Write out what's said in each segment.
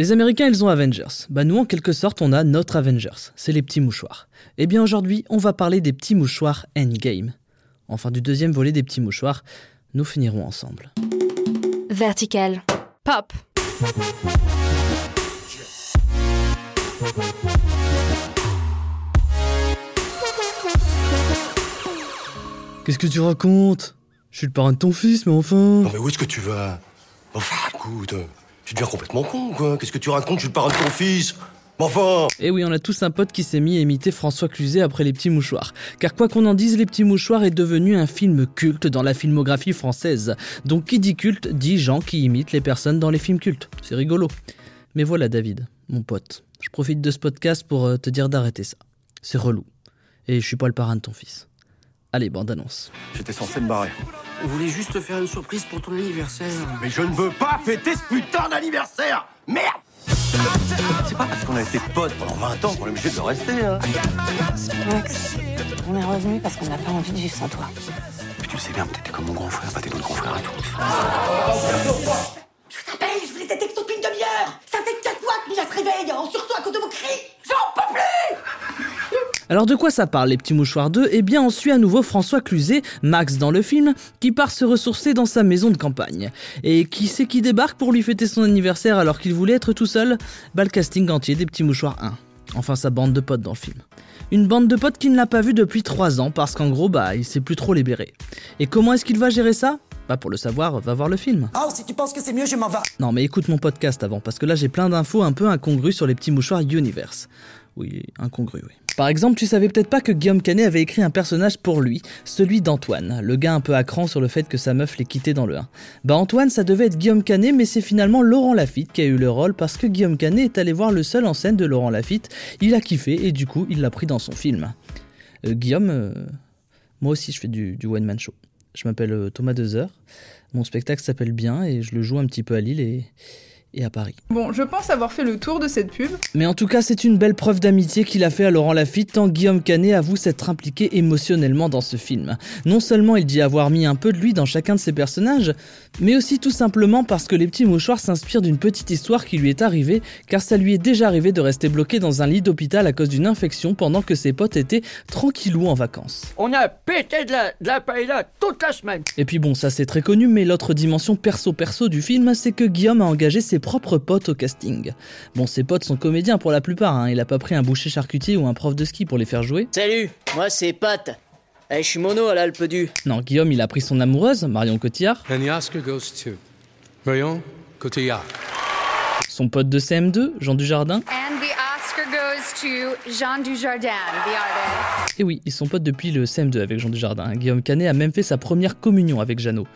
Les Américains, ils ont Avengers. Bah nous, en quelque sorte, on a notre Avengers. C'est les petits mouchoirs. Eh bien aujourd'hui, on va parler des petits mouchoirs Endgame. Enfin du deuxième volet des petits mouchoirs. Nous finirons ensemble. Vertical. Pop. Qu'est-ce que tu racontes? Je suis le parrain de ton fils, mais enfin. Non mais où est-ce que tu vas? Enfin, écoute, tu deviens complètement con, quoi? Qu'est-ce que tu racontes? Je suis le parrain de ton fils. Enfin Eh oui, on a tous un pote qui s'est mis à imiter François Cluzet après Les Petits Mouchoirs. Car quoi qu'on en dise, Les Petits Mouchoirs est devenu un film culte dans la filmographie française. Donc qui dit culte dit gens qui imitent les personnes dans les films cultes. C'est rigolo. Mais voilà David, mon pote. Je profite de ce podcast pour euh, te dire d'arrêter ça. C'est relou. Et je suis pas le parrain de ton fils. Allez, bande annonce. J'étais censé me barrer. On voulait juste te faire une surprise pour ton anniversaire. Mais je ne veux pas fêter ce putain d'anniversaire Merde C'est pas parce qu'on a été potes pendant 20 ans qu'on est obligé de le rester, hein Max, on est revenu parce qu'on n'a pas envie de vivre sans toi. Puis tu le sais bien, t'étais comme mon grand frère, pas tes d'autres grands frères à tous. Je vous rappelle, je vous des textos depuis une demi-heure Ça fait quatre fois que Mila se réveille, en sursaut à cause de vos cris J'en Alors de quoi ça parle les petits mouchoirs 2 Eh bien on suit à nouveau François Cluzet, Max dans le film, qui part se ressourcer dans sa maison de campagne. Et qui c'est qui débarque pour lui fêter son anniversaire alors qu'il voulait être tout seul? Bah le casting entier des petits mouchoirs 1. Enfin sa bande de potes dans le film. Une bande de potes qui ne l'a pas vu depuis 3 ans parce qu'en gros bah il sait plus trop les bérer. Et comment est-ce qu'il va gérer ça? Bah pour le savoir, va voir le film. Oh, si tu penses que c'est mieux, je m'en vais Non mais écoute mon podcast avant, parce que là j'ai plein d'infos un peu incongrues sur les petits mouchoirs Universe. Oui, incongru, oui. Par exemple, tu savais peut-être pas que Guillaume Canet avait écrit un personnage pour lui, celui d'Antoine, le gars un peu à cran sur le fait que sa meuf l'ait quitté dans le 1. Bah Antoine, ça devait être Guillaume Canet, mais c'est finalement Laurent Lafitte qui a eu le rôle parce que Guillaume Canet est allé voir le seul en scène de Laurent Lafitte, il a kiffé et du coup il l'a pris dans son film. Euh, Guillaume, euh, moi aussi je fais du, one-man show. Je m'appelle euh, Thomas Dezer, mon spectacle s'appelle Bien et je le joue un petit peu à Lille et, et à Paris. Bon, je pense avoir fait le tour de cette pub. Mais en tout cas, c'est une belle preuve d'amitié qu'il a fait à Laurent Lafitte tant Guillaume Canet avoue s'être impliqué émotionnellement dans ce film. Non seulement il dit avoir mis un peu de lui dans chacun de ses personnages, mais aussi tout simplement parce que Les Petits Mouchoirs s'inspirent d'une petite histoire qui lui est arrivée, car ça lui est déjà arrivé de rester bloqué dans un lit d'hôpital à cause d'une infection pendant que ses potes étaient tranquillou en vacances. On a pété de la, de la paella toute la semaine. Et puis bon, ça c'est très connu, mais l'autre dimension perso-perso du film, c'est que Guillaume a engagé ses propres potes au casting. Bon, ses potes sont comédiens pour la plupart, hein. il a pas pris un boucher charcutier ou un prof de ski pour les faire jouer. Salut, moi c'est Pat. Eh, je suis mono à l'Alpe du. Non, Guillaume, il a pris son amoureuse, Marion Cotillard, And the Oscar goes to Marion Cotillard. son pote de CM2, Jean Dujardin, And the Oscar goes to Jean Dujardin, the artist. et oui, ils sont potes depuis le CM2 avec Jean Dujardin. Guillaume Canet a même fait sa première communion avec Jeannot.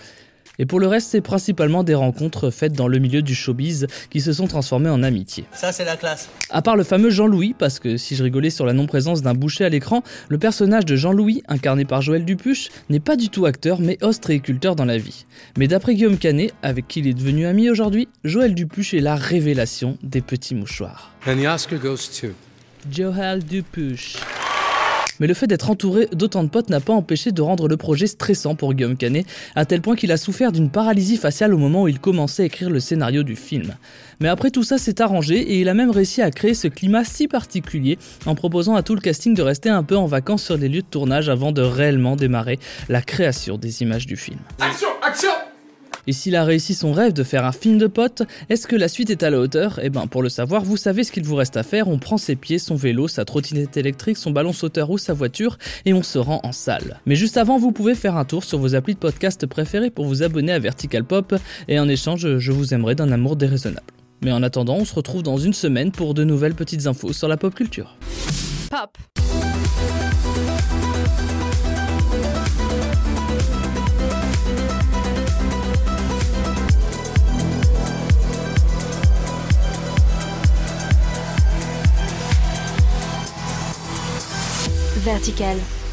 Et pour le reste, c'est principalement des rencontres faites dans le milieu du showbiz qui se sont transformées en amitié. Ça c'est la classe. À part le fameux Jean-Louis, parce que si je rigolais sur la non-présence d'un boucher à l'écran, le personnage de Jean-Louis, incarné par Joël Dupuche, n'est pas du tout acteur mais ostréiculteur dans la vie. Mais d'après Guillaume Canet, avec qui il est devenu ami aujourd'hui, Joël Dupuche est la révélation des petits mouchoirs. And the Oscar goes to Joël Dupuche. Mais le fait d'être entouré d'autant de potes n'a pas empêché de rendre le projet stressant pour Guillaume Canet, à tel point qu'il a souffert d'une paralysie faciale au moment où il commençait à écrire le scénario du film. Mais après tout ça s'est arrangé et il a même réussi à créer ce climat si particulier en proposant à tout le casting de rester un peu en vacances sur les lieux de tournage avant de réellement démarrer la création des images du film. Action Action Et s'il a réussi son rêve de faire un film de potes, est-ce que la suite est à la hauteur? Eh ben pour le savoir, vous savez ce qu'il vous reste à faire, on prend ses pieds, son vélo, sa trottinette électrique, son ballon sauteur ou sa voiture et on se rend en salle. Mais juste avant, vous pouvez faire un tour sur vos applis de podcast préférés pour vous abonner à Vertical Pop et en échange, je vous aimerai d'un amour déraisonnable. Mais en attendant, on se retrouve dans une semaine pour de nouvelles petites infos sur la pop culture. Pop. Vertical.